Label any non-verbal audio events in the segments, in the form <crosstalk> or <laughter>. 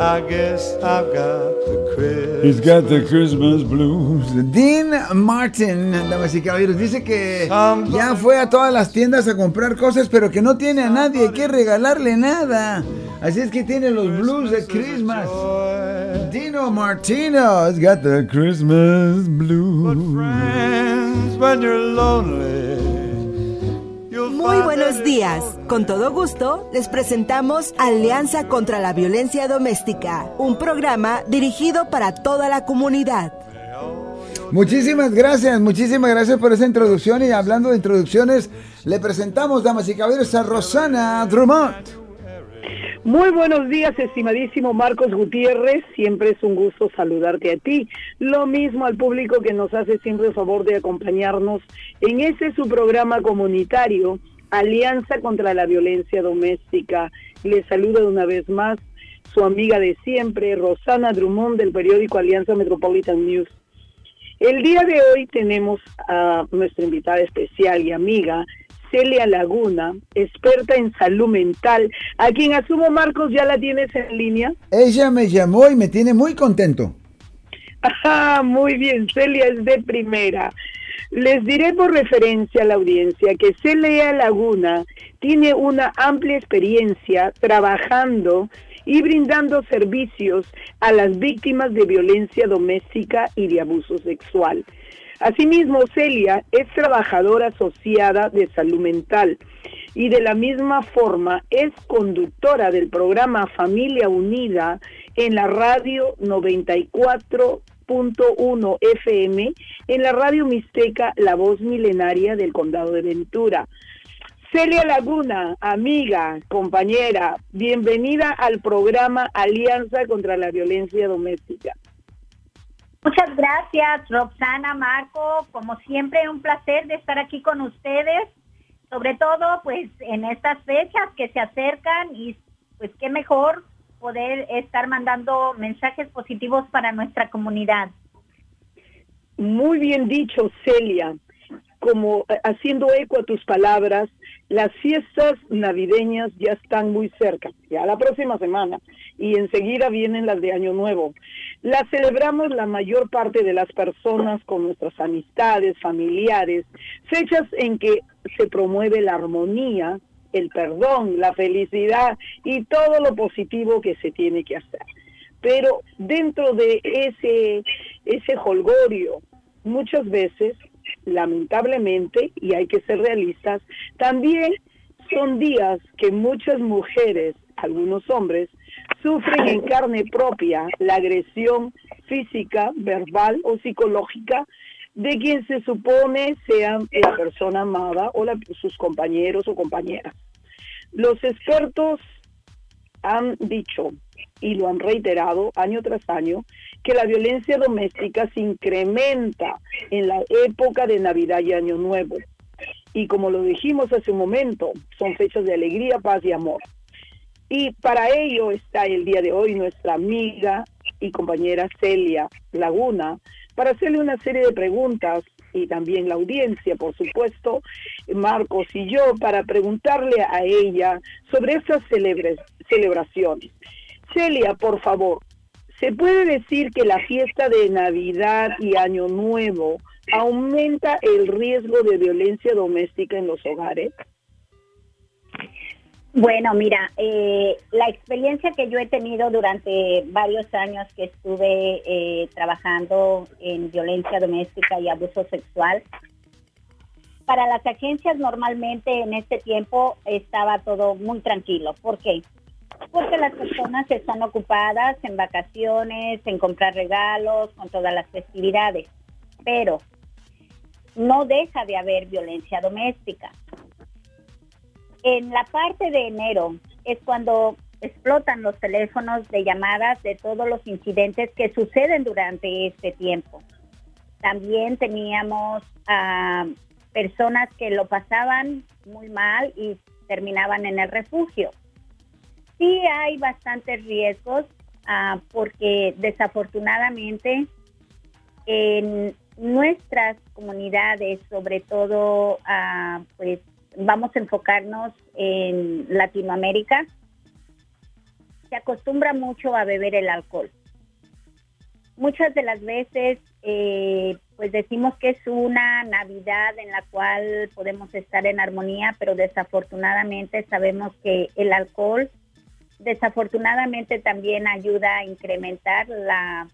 I guess I've got the Christmas. He's got the Christmas blues. Dean Martin, damas y caballeros, dice que ya fue a todas las tiendas a comprar cosas, pero que no tiene a nadie que regalarle nada. Así es que tiene los blues de Christmas. Dino Martino has got the Christmas blues. Friends, when you're lonely, Muy buenos días. Con todo gusto, les presentamos Alianza contra la Violencia Doméstica, un programa dirigido para toda la comunidad. Muchísimas gracias, muchísimas gracias por esa introducción. Y hablando de introducciones, le presentamos, damas y caballeros, a Rosana Drummond. Muy buenos días, estimadísimo Marcos Gutiérrez. Siempre es un gusto saludarte a ti. Lo mismo al público que nos hace siempre el favor de acompañarnos en ese su programa comunitario, Alianza contra la Violencia Doméstica. Les saluda una vez más su amiga de siempre, Rosana Drummond, del periódico Alianza Metropolitan News. El día de hoy tenemos a nuestra invitada especial y amiga, Celia Laguna, experta en salud mental, a quien asumo Marcos ya la tienes en línea. Ella me llamó y me tiene muy contento. Ajá, <laughs> muy bien, Celia es de primera. Les diré por referencia a la audiencia que Celia Laguna tiene una amplia experiencia trabajando y brindando servicios a las víctimas de violencia doméstica y de abuso sexual. Asimismo, Celia es trabajadora asociada de salud mental y de la misma forma es conductora del programa Familia Unida en la radio 94.1 FM, en la radio Mixteca La Voz Milenaria del Condado de Ventura. Celia Laguna, amiga, compañera, bienvenida al programa Alianza contra la Violencia Doméstica. Muchas gracias, Roxana, Marco. Como siempre, un placer de estar aquí con ustedes. Sobre todo, pues, en estas fechas que se acercan y, pues, qué mejor poder estar mandando mensajes positivos para nuestra comunidad. Muy bien dicho, Celia. Como eh, haciendo eco a tus palabras, las fiestas navideñas ya están muy cerca, ya la próxima semana, y enseguida vienen las de Año Nuevo. Las celebramos la mayor parte de las personas con nuestras amistades, familiares, fechas en que se promueve la armonía, el perdón, la felicidad y todo lo positivo que se tiene que hacer. Pero dentro de ese, ese holgorio, muchas veces lamentablemente, y hay que ser realistas, también son días que muchas mujeres, algunos hombres, sufren en carne propia la agresión física, verbal o psicológica de quien se supone sean la persona amada o sus compañeros o compañeras. Los expertos han dicho y lo han reiterado año tras año que la violencia doméstica se incrementa en la época de Navidad y Año Nuevo. Y como lo dijimos hace un momento, son fechas de alegría, paz y amor. Y para ello está el día de hoy nuestra amiga y compañera Celia Laguna para hacerle una serie de preguntas y también la audiencia, por supuesto, Marcos y yo, para preguntarle a ella sobre celebres- celebraciones. Celia, por favor, ¿se puede decir que la fiesta de Navidad y Año Nuevo aumenta el riesgo de violencia doméstica en los hogares? Bueno, mira, eh, la experiencia que yo he tenido durante varios años que estuve eh, trabajando en violencia doméstica y abuso sexual, para las agencias normalmente en este tiempo estaba todo muy tranquilo. ¿Por qué? Porque las personas están ocupadas en vacaciones, en comprar regalos, con todas las festividades. Pero no deja de haber violencia doméstica en la parte de enero es cuando explotan los teléfonos de llamadas de todos los incidentes que suceden durante este tiempo. También teníamos a personas que lo pasaban muy mal y terminaban en el refugio. Sí hay bastantes riesgos ah, porque desafortunadamente en nuestras comunidades, sobre todo, ah, pues vamos a enfocarnos en Latinoamérica. se acostumbra mucho a beber el alcohol. Muchas de las veces, eh, pues decimos que es una Navidad en la cual podemos estar en armonía, pero desafortunadamente sabemos que el alcohol desafortunadamente también ayuda a incrementar la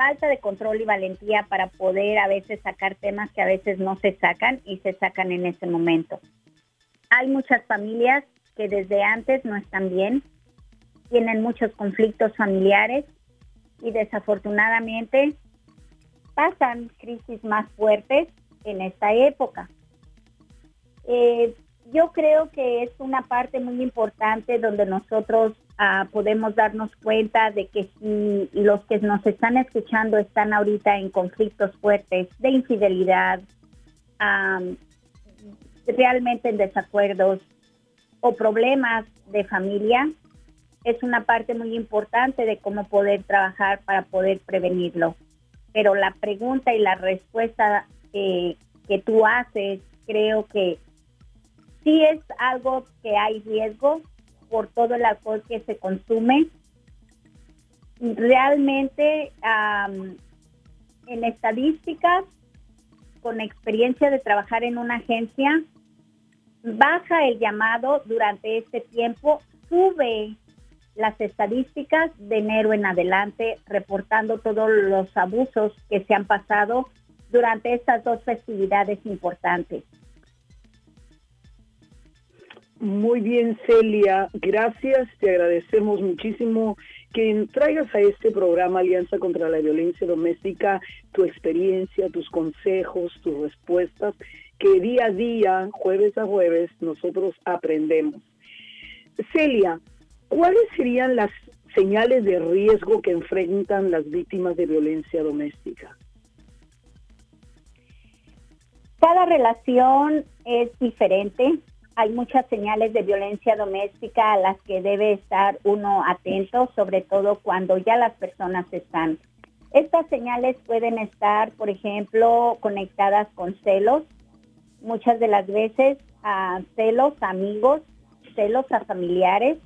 falta de control y valentía para poder a veces sacar temas que a veces no se sacan y se sacan en ese momento. Hay muchas familias que desde antes no están bien, tienen muchos conflictos familiares y desafortunadamente pasan crisis más fuertes en esta época. Eh, yo creo que es una parte muy importante donde nosotros ah, podemos darnos cuenta de que si los que nos están escuchando están ahorita en conflictos fuertes de infidelidad, realmente en desacuerdos o problemas de familia, es una parte muy importante de cómo poder trabajar para poder prevenirlo. Pero la pregunta y la respuesta que tú haces, creo que sí es algo que hay riesgo por todo el alcohol que se consume. Realmente, en estadísticas, con experiencia de trabajar en una agencia, baja el llamado durante este tiempo, sube las estadísticas de enero en adelante, reportando todos los abusos que se han pasado durante estas dos festividades importantes. Muy bien, Celia, gracias, te agradecemos muchísimo que traigas a este programa Alianza contra la Violencia Doméstica tu experiencia, tus consejos, tus respuestas, que día a día, jueves a jueves, nosotros aprendemos. Celia, ¿cuáles serían las señales de riesgo que enfrentan las víctimas de violencia doméstica? Cada relación es diferente. Hay muchas señales de violencia doméstica a las que debe estar uno atento, sobre todo cuando ya las personas están. Estas señales pueden estar, por ejemplo, conectadas con celos, muchas de las veces a celos a amigos, celos a familiares,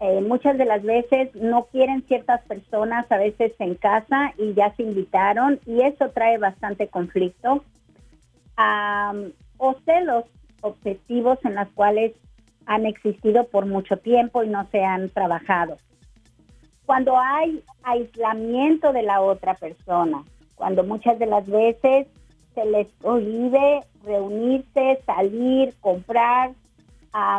eh, muchas de las veces no quieren ciertas personas a veces en casa y ya se invitaron y eso trae bastante conflicto. o celos obsesivos en las cuales han existido por mucho tiempo y no se han trabajado. Cuando hay aislamiento de la otra persona, cuando muchas de las veces se les prohíbe reunirse, salir, comprar,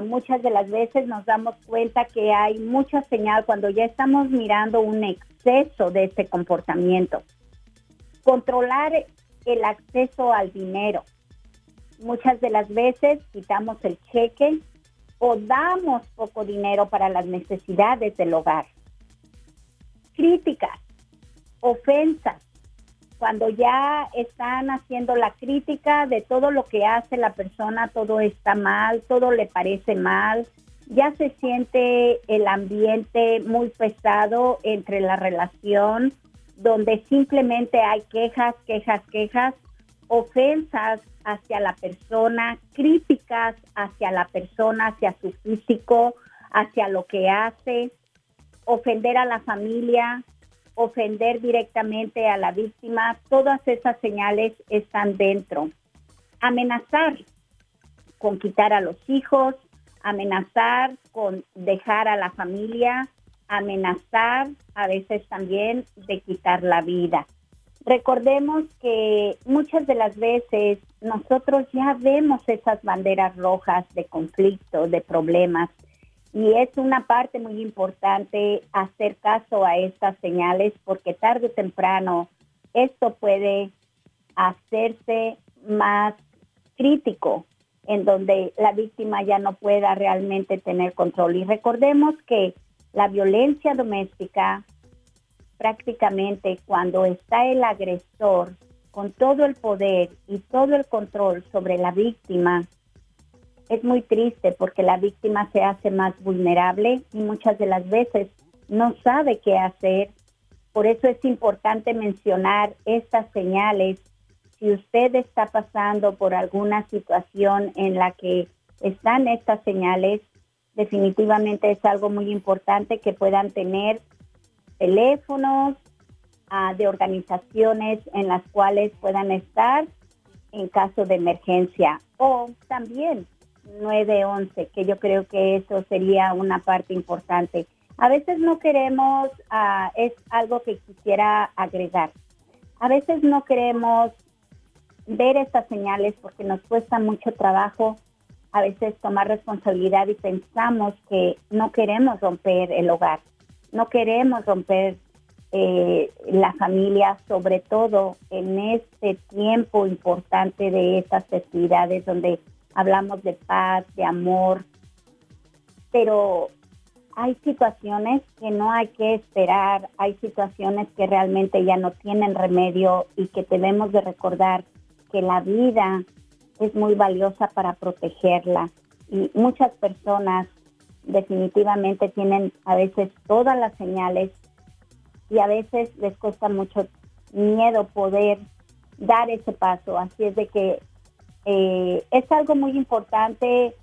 muchas de las veces nos damos cuenta que hay mucha señal cuando ya estamos mirando un exceso de ese comportamiento. Controlar el acceso al dinero. Muchas de las veces quitamos el cheque o damos poco dinero para las necesidades del hogar. Críticas, ofensas, cuando ya están haciendo la crítica de todo lo que hace la persona, todo está mal, todo le parece mal, ya se siente el ambiente muy pesado entre la relación, donde simplemente hay quejas, quejas, quejas, ofensas hacia la persona, críticas hacia la persona, hacia su físico, hacia lo que hace, ofender a la familia, ofender directamente a la víctima, todas esas señales están dentro. Amenazar con quitar a los hijos, amenazar con dejar a la familia, amenazar a veces también de quitar la vida. Recordemos que muchas de las veces nosotros ya vemos esas banderas rojas de conflicto, de problemas, y es una parte muy importante hacer caso a estas señales porque tarde o temprano esto puede hacerse más crítico en donde la víctima ya no pueda realmente tener control. Y recordemos que la violencia doméstica prácticamente cuando está el agresor con todo el poder y todo el control sobre la víctima, es muy triste porque la víctima se hace más vulnerable y muchas de las veces no sabe qué hacer. Por eso es importante mencionar estas señales. Si usted está pasando por alguna situación en la que están estas señales, definitivamente es algo muy importante que puedan tener teléfonos ah, de organizaciones en las cuales puedan estar en caso de emergencia. O también 911, que yo creo que eso sería una parte importante. A veces no queremos, ah, es algo que quisiera agregar, a veces no queremos ver estas señales porque nos cuesta mucho trabajo a veces tomar responsabilidad y pensamos que no queremos romper el hogar, no queremos romper eh, la familia, sobre todo en este tiempo importante de estas festividades donde hablamos de paz, de amor, pero hay situaciones que no hay que esperar, hay situaciones que realmente ya no tienen remedio y que debemos de recordar que la vida es muy valiosa para protegerla. Y muchas personas definitivamente tienen a veces todas las señales y a veces les cuesta mucho miedo poder dar ese paso. Así es de que eh, es algo muy importante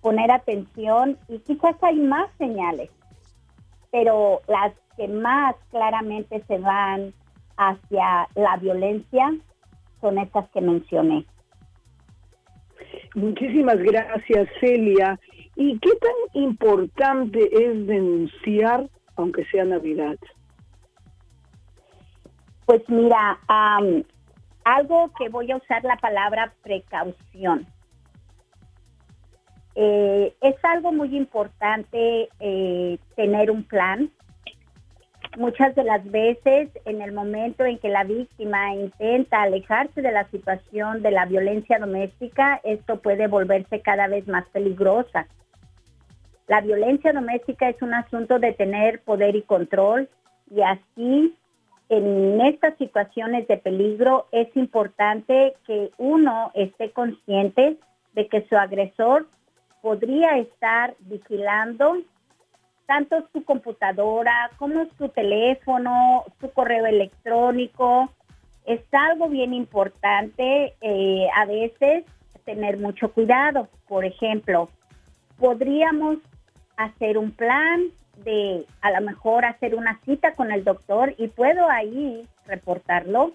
poner atención y quizás hay más señales, pero las que más claramente se van hacia la violencia son estas que mencioné. Muchísimas gracias, Celia. ¿Y qué tan importante es denunciar, aunque sea Navidad? Pues mira, algo que voy a usar la palabra precaución. Eh, es algo muy importante eh, tener un plan. Muchas de las veces, en el momento en que la víctima intenta alejarse de la situación de la violencia doméstica, esto puede volverse cada vez más peligrosa. La violencia doméstica es un asunto de tener poder y control y así en estas situaciones de peligro es importante que uno esté consciente de que su agresor podría estar vigilando tanto su computadora como su teléfono, su correo electrónico. Es algo bien importante eh, a veces tener mucho cuidado. Por ejemplo, podríamos hacer un plan de a lo mejor hacer una cita con el doctor y puedo ahí reportarlo.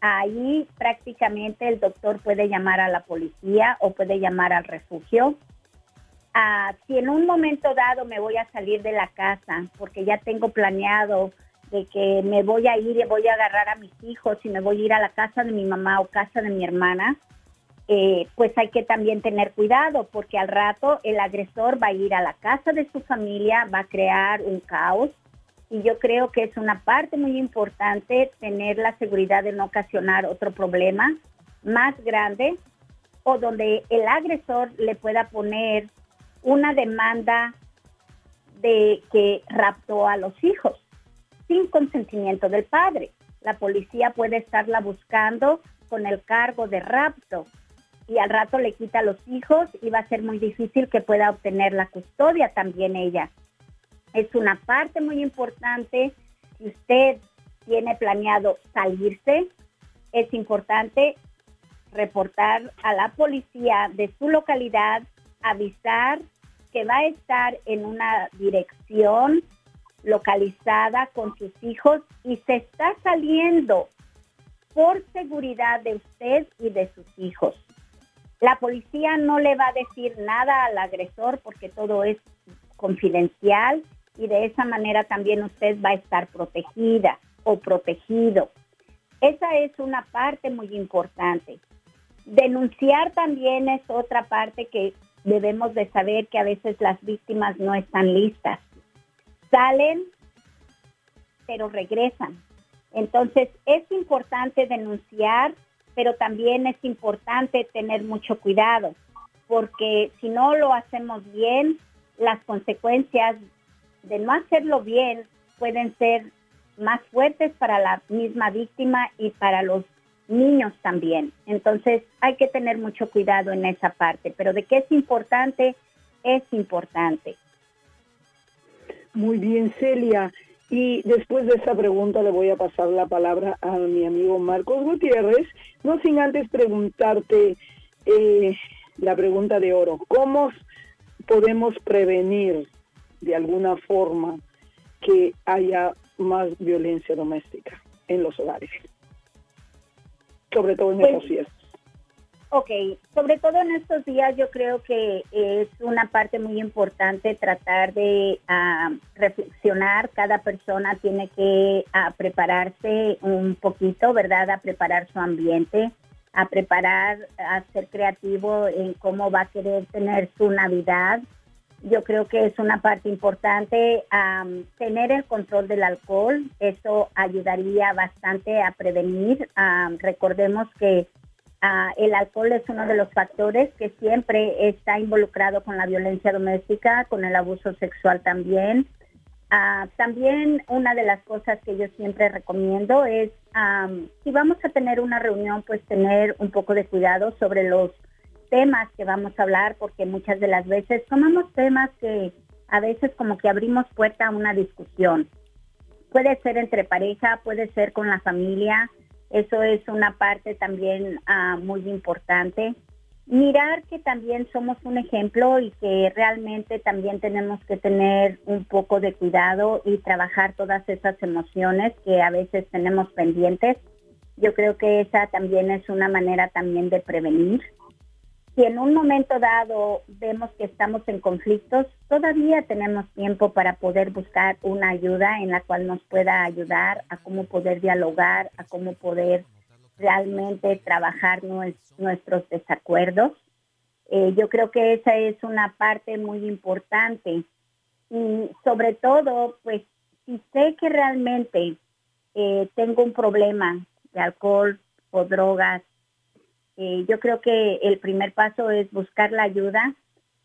Ahí prácticamente el doctor puede llamar a la policía o puede llamar al refugio si en un momento dado me voy a salir de la casa porque ya tengo planeado de que me voy a ir y voy a agarrar a mis hijos y me voy a ir a la casa de mi mamá o casa de mi hermana, eh, pues hay que también tener cuidado porque al rato el agresor va a ir a la casa de su familia, va a crear un caos y yo creo que es una parte muy importante tener la seguridad de no ocasionar otro problema más grande o donde el agresor le pueda poner una demanda de que raptó a los hijos sin consentimiento del padre. La policía puede estarla buscando con el cargo de rapto y al rato le quita los hijos y va a ser muy difícil que pueda obtener la custodia también ella. Es una parte muy importante. Si usted tiene planeado salirse, es importante reportar a la policía de su localidad, avisar que va a estar en una dirección localizada con sus hijos y se está saliendo por seguridad de usted y de sus hijos. La policía no le va a decir nada al agresor porque todo es confidencial y de esa manera también usted va a estar protegida o protegido. Esa es una parte muy importante. Denunciar también es otra parte que debemos de saber que a veces las víctimas no están listas. Salen, pero regresan. Entonces es importante denunciar, pero también es importante tener mucho cuidado, porque si no lo hacemos bien, las consecuencias de no hacerlo bien pueden ser más fuertes para la misma víctima y para los niños también. Entonces hay que tener mucho cuidado en esa parte, pero de qué es importante, es importante. Muy bien, Celia. Y después de esa pregunta le voy a pasar la palabra a mi amigo Marcos Gutiérrez, no sin antes preguntarte eh, la pregunta de oro. ¿Cómo podemos prevenir de alguna forma que haya más violencia doméstica en los hogares, sobre todo en estos días. Ok, sobre todo en estos días yo creo que es una parte muy importante tratar de ah, reflexionar. Cada persona tiene que ah, prepararse un poquito, ¿verdad? A preparar su ambiente, a preparar, a ser creativo en cómo va a querer tener su Navidad. Yo creo que es una parte importante tener el control del alcohol. Eso ayudaría bastante a prevenir. recordemos que El alcohol es uno de los factores que siempre está involucrado con la violencia doméstica, con el abuso sexual también. Ah, también una de las cosas que yo siempre recomiendo es, si vamos a tener una reunión, pues tener un poco de cuidado sobre los temas que vamos a hablar, porque muchas de las veces tomamos temas que a veces como que abrimos puerta a una discusión. Puede ser entre pareja, puede ser con la familia, eso es una parte también ah, muy importante. Mirar que también somos un ejemplo y que realmente también tenemos que tener un poco de cuidado y trabajar todas esas emociones que a veces tenemos pendientes. Yo creo que esa también es una manera también de prevenir. Si en un momento dado vemos que estamos en conflictos, todavía tenemos tiempo para poder buscar una ayuda en la cual nos pueda ayudar a cómo poder dialogar, a cómo poder realmente trabajar nuestros desacuerdos. Eh, yo creo que esa es una parte muy importante. Y sobre todo, pues, si sé que realmente eh, tengo un problema de alcohol o drogas eh, yo creo que el primer paso es buscar la ayuda,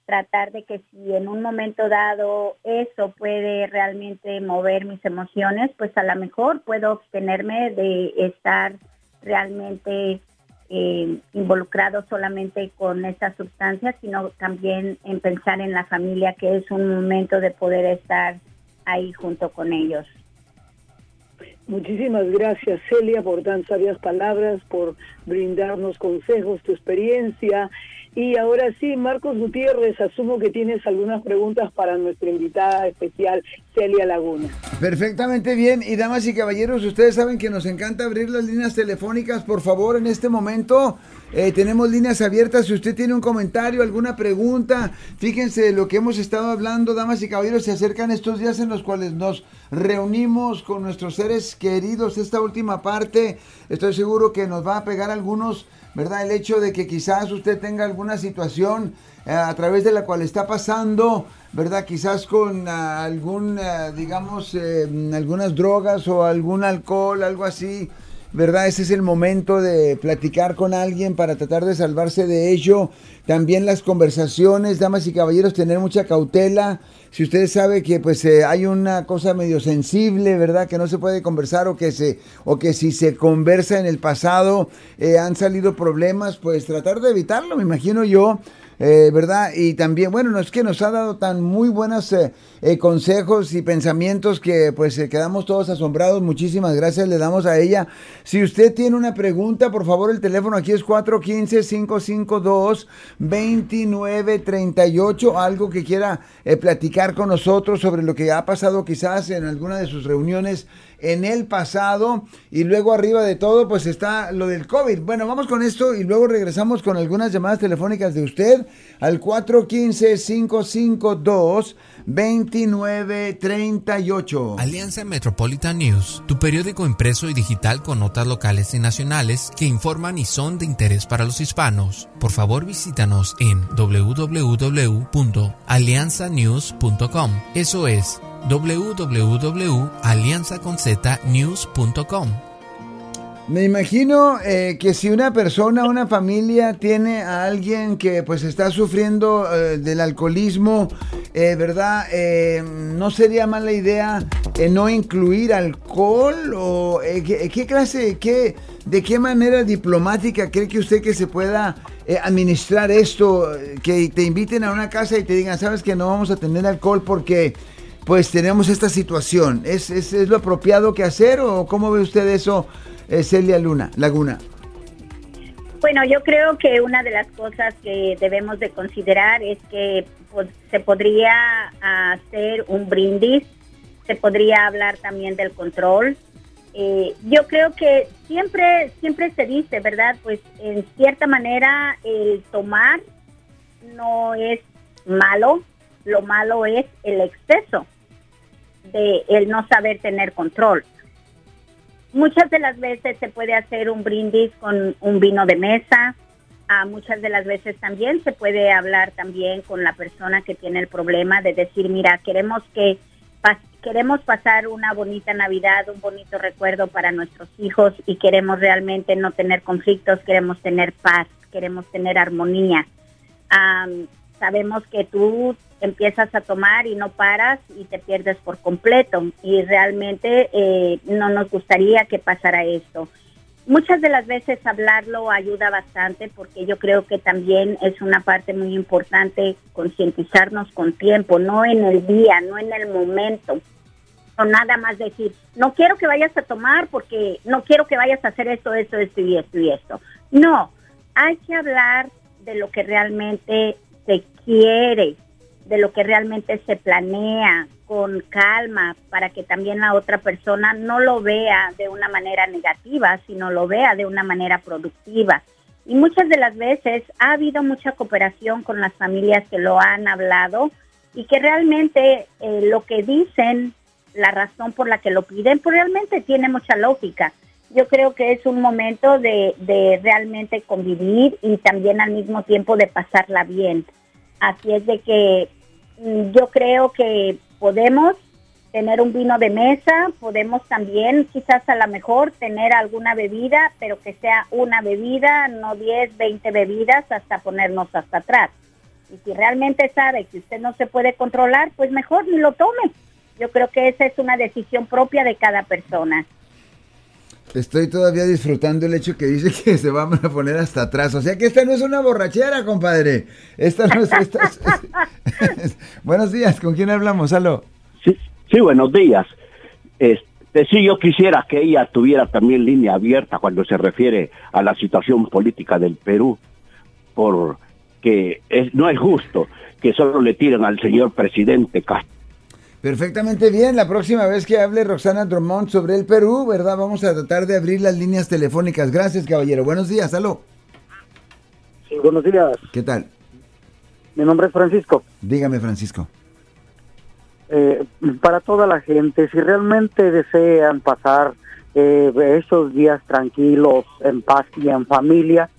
tratar de que si en un momento dado eso puede realmente mover mis emociones, pues a lo mejor puedo obtenerme de estar realmente eh, involucrado solamente con esa sustancia, sino también en pensar en la familia, que es un momento de poder estar ahí junto con ellos. Muchísimas gracias, Celia, por tan sabias palabras, por brindarnos consejos, tu experiencia. Y ahora sí, Marcos Gutiérrez, asumo que tienes algunas preguntas para nuestra invitada especial, Celia Laguna. Perfectamente bien. Y damas y caballeros, ustedes saben que nos encanta abrir las líneas telefónicas. Por favor, en este momento eh, tenemos líneas abiertas. Si usted tiene un comentario, alguna pregunta, fíjense lo que hemos estado hablando, damas y caballeros, se acercan estos días en los cuales nos reunimos con nuestros seres queridos. Esta última parte, estoy seguro que nos va a pegar algunos, ¿verdad? El hecho de que quizás usted tenga alguna situación eh, a través de la cual está pasando, ¿verdad? Quizás con ah, algún, ah, digamos, eh, algunas drogas o algún alcohol, algo así ¿verdad? Ese es el momento de platicar con alguien para tratar de salvarse de ello. También las conversaciones, damas y caballeros, tener mucha cautela. Si usted sabe que pues eh, hay una cosa medio sensible, ¿verdad? Que no se puede conversar o que se o que si se conversa en el pasado eh, han salido problemas, pues tratar de evitarlo, me imagino yo. Eh, ¿verdad? Y también, bueno, no es que nos ha dado tan muy buenos eh, eh, consejos y pensamientos que pues quedamos todos asombrados. Muchísimas gracias, le damos a ella. Si usted tiene una pregunta, por favor, el teléfono aquí es 415-552-2938, algo que quiera platicar con nosotros sobre lo que ha pasado quizás en alguna de sus reuniones en el pasado. Y luego arriba de todo, pues está lo del COVID. Bueno, vamos con esto y luego regresamos con algunas llamadas telefónicas de usted al 415-552-2938. Alianza Metropolitan News, tu periódico impreso y digital con notas locales y nacionales que informan y son de interés para los hispanos. Por favor, visítanos en www.alianzanews.com. Eso es www.alianzaconznews.com. Me imagino eh, que si una persona, una familia tiene a alguien que pues está sufriendo eh, del alcoholismo, eh, ¿verdad? ¿No sería mala idea no incluir alcohol? ¿O qué, clase, qué, de qué manera diplomática cree que usted que se pueda administrar esto? Que te inviten a una casa y te digan, sabes que no vamos a tener alcohol porque pues tenemos esta situación. ¿Es, es, lo apropiado que hacer o cómo ve usted eso, eh, Celia Luna, Laguna? Bueno, yo creo que una de las cosas que debemos de considerar es que se podría hacer un brindis, se podría hablar también del control. Eh, yo creo que siempre, siempre se dice, ¿verdad? Pues en cierta manera el tomar no es malo, lo malo es el exceso de el no saber tener control. Muchas de las veces se puede hacer un brindis con un vino de mesa, a muchas de las veces también se puede hablar también con la persona que tiene el problema de decir, mira, queremos que queremos pasar una bonita Navidad, un bonito recuerdo para nuestros hijos y queremos realmente no tener conflictos, queremos tener paz, queremos tener armonía. Sabemos que tú empiezas a tomar y no paras y te pierdes por completo y realmente eh, no nos gustaría que pasara esto. Muchas de las veces hablarlo ayuda bastante porque yo creo que también es una parte muy importante concientizarnos con tiempo, no en el día, no en el momento. O nada más decir, no quiero que vayas a tomar porque no quiero que vayas a hacer esto, esto, esto y esto y esto. No, hay que hablar de lo que realmente se quiere, de lo que realmente se planea con calma para que también la otra persona no lo vea de una manera negativa, sino lo vea de una manera productiva. Y muchas de las veces ha habido mucha cooperación con las familias que lo han hablado y que realmente eh, lo que dicen, la razón por la que lo piden, pues realmente tiene mucha lógica. Yo creo que es un momento de, de realmente convivir y también al mismo tiempo de pasarla bien. Así es de que Mm, yo creo que podemos tener un vino de mesa, podemos también quizás a lo mejor tener alguna bebida, pero que sea una bebida, no 10, 20 bebidas hasta ponernos hasta atrás. Y si realmente sabe que usted no se puede controlar, pues mejor ni lo tome. Yo creo que esa es una decisión propia de cada persona. Estoy todavía disfrutando el hecho que dice que se van a poner hasta atrás. O sea que esta no es una borrachera, compadre. Esta no es. buenos días, ¿con quién hablamos? Aló. Sí, sí buenos días. Este, sí, yo quisiera que ella tuviera también línea abierta cuando se refiere a la situación política del Perú, porque es, no es justo que solo le tiren al señor presidente Castro Perfectamente bien. La próxima vez que hable Roxana Drummond sobre el Perú, ¿verdad? Vamos a tratar de abrir las líneas telefónicas. Gracias, caballero. Buenos días, aló. Sí, buenos días. ¿Qué tal? Mi nombre es Francisco. Dígame, Francisco. Eh, para toda la gente, si realmente desean pasar eh, esos días tranquilos, en paz y en familia,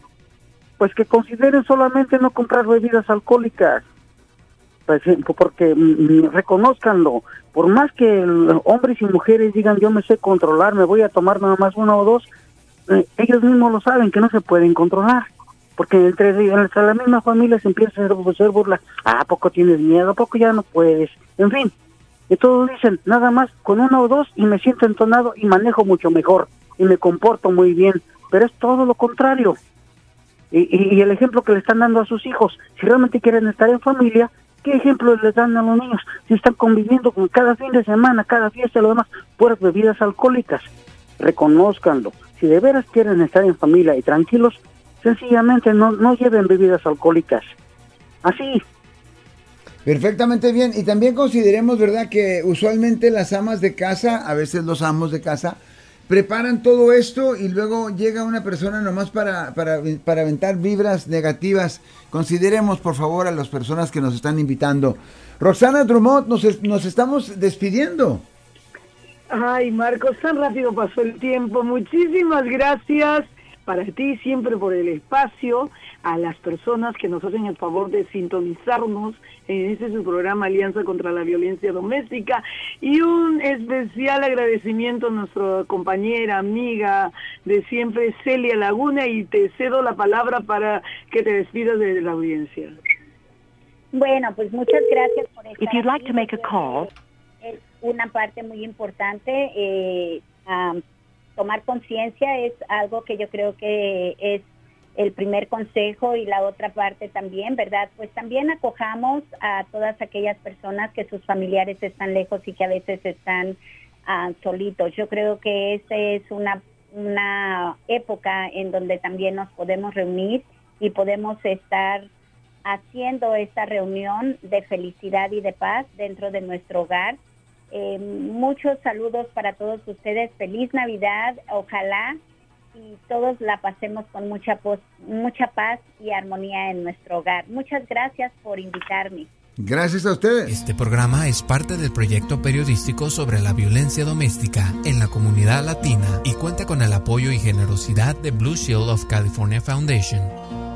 pues que consideren solamente no comprar bebidas alcohólicas porque mm, mm, reconozcanlo, por más que hombres y mujeres digan yo me sé controlar, me voy a tomar nada más uno o dos, eh, ellos mismos lo saben que no se pueden controlar, porque entre, entre la misma familia se empieza a hacer, burla, ah, ¿a poco tienes miedo? ¿A poco ya no puedes? En fin, y todos dicen, nada más con uno o dos y me siento entonado y manejo mucho mejor y me comporto muy bien, pero es todo lo contrario. Y, y, el ejemplo que le están dando a sus hijos, si realmente quieren estar en familia, ¿Qué ejemplos les dan a los niños? Si están conviviendo con cada fin de semana, cada fiesta, lo demás, puras bebidas alcohólicas. Reconózcanlo. Si de veras quieren estar en familia y tranquilos, sencillamente no, no lleven bebidas alcohólicas. Así. Perfectamente bien. Y también consideremos, ¿verdad?, que usualmente las amas de casa, a veces los amos de casa, preparan todo esto y luego llega una persona nomás para, para, para aventar vibras negativas. Consideremos, por favor, a las personas que nos están invitando. Roxana Drummond, nos, nos estamos despidiendo. Ay, Marcos, tan rápido pasó el tiempo. Muchísimas gracias para ti siempre por el espacio, a las personas que nos hacen el favor de sintonizarnos en este su programa Alianza contra la Violencia Doméstica y un especial agradecimiento a nuestra compañera, amiga de siempre, Celia Laguna, y te cedo la palabra para que te despidas de la audiencia. Bueno, pues muchas gracias por estar If you'd like to make a call. Es una parte muy importante. Eh, tomar conciencia es algo que yo creo que es el primer consejo y la otra parte también, ¿verdad? Pues también acojamos a todas aquellas personas que sus familiares están lejos y que a veces están ah, solitos. Yo creo que esa es una, una época en donde también nos podemos reunir y podemos estar haciendo esta reunión de felicidad y de paz dentro de nuestro hogar. Eh, muchos saludos para todos ustedes. Feliz Navidad. Ojalá y todos la pasemos con mucha, mucha paz y armonía en nuestro hogar. Muchas gracias por invitarme. Gracias a ustedes. Este programa es parte del proyecto periodístico sobre la violencia doméstica en la comunidad latina y cuenta con el apoyo y generosidad de Blue Shield of California Foundation.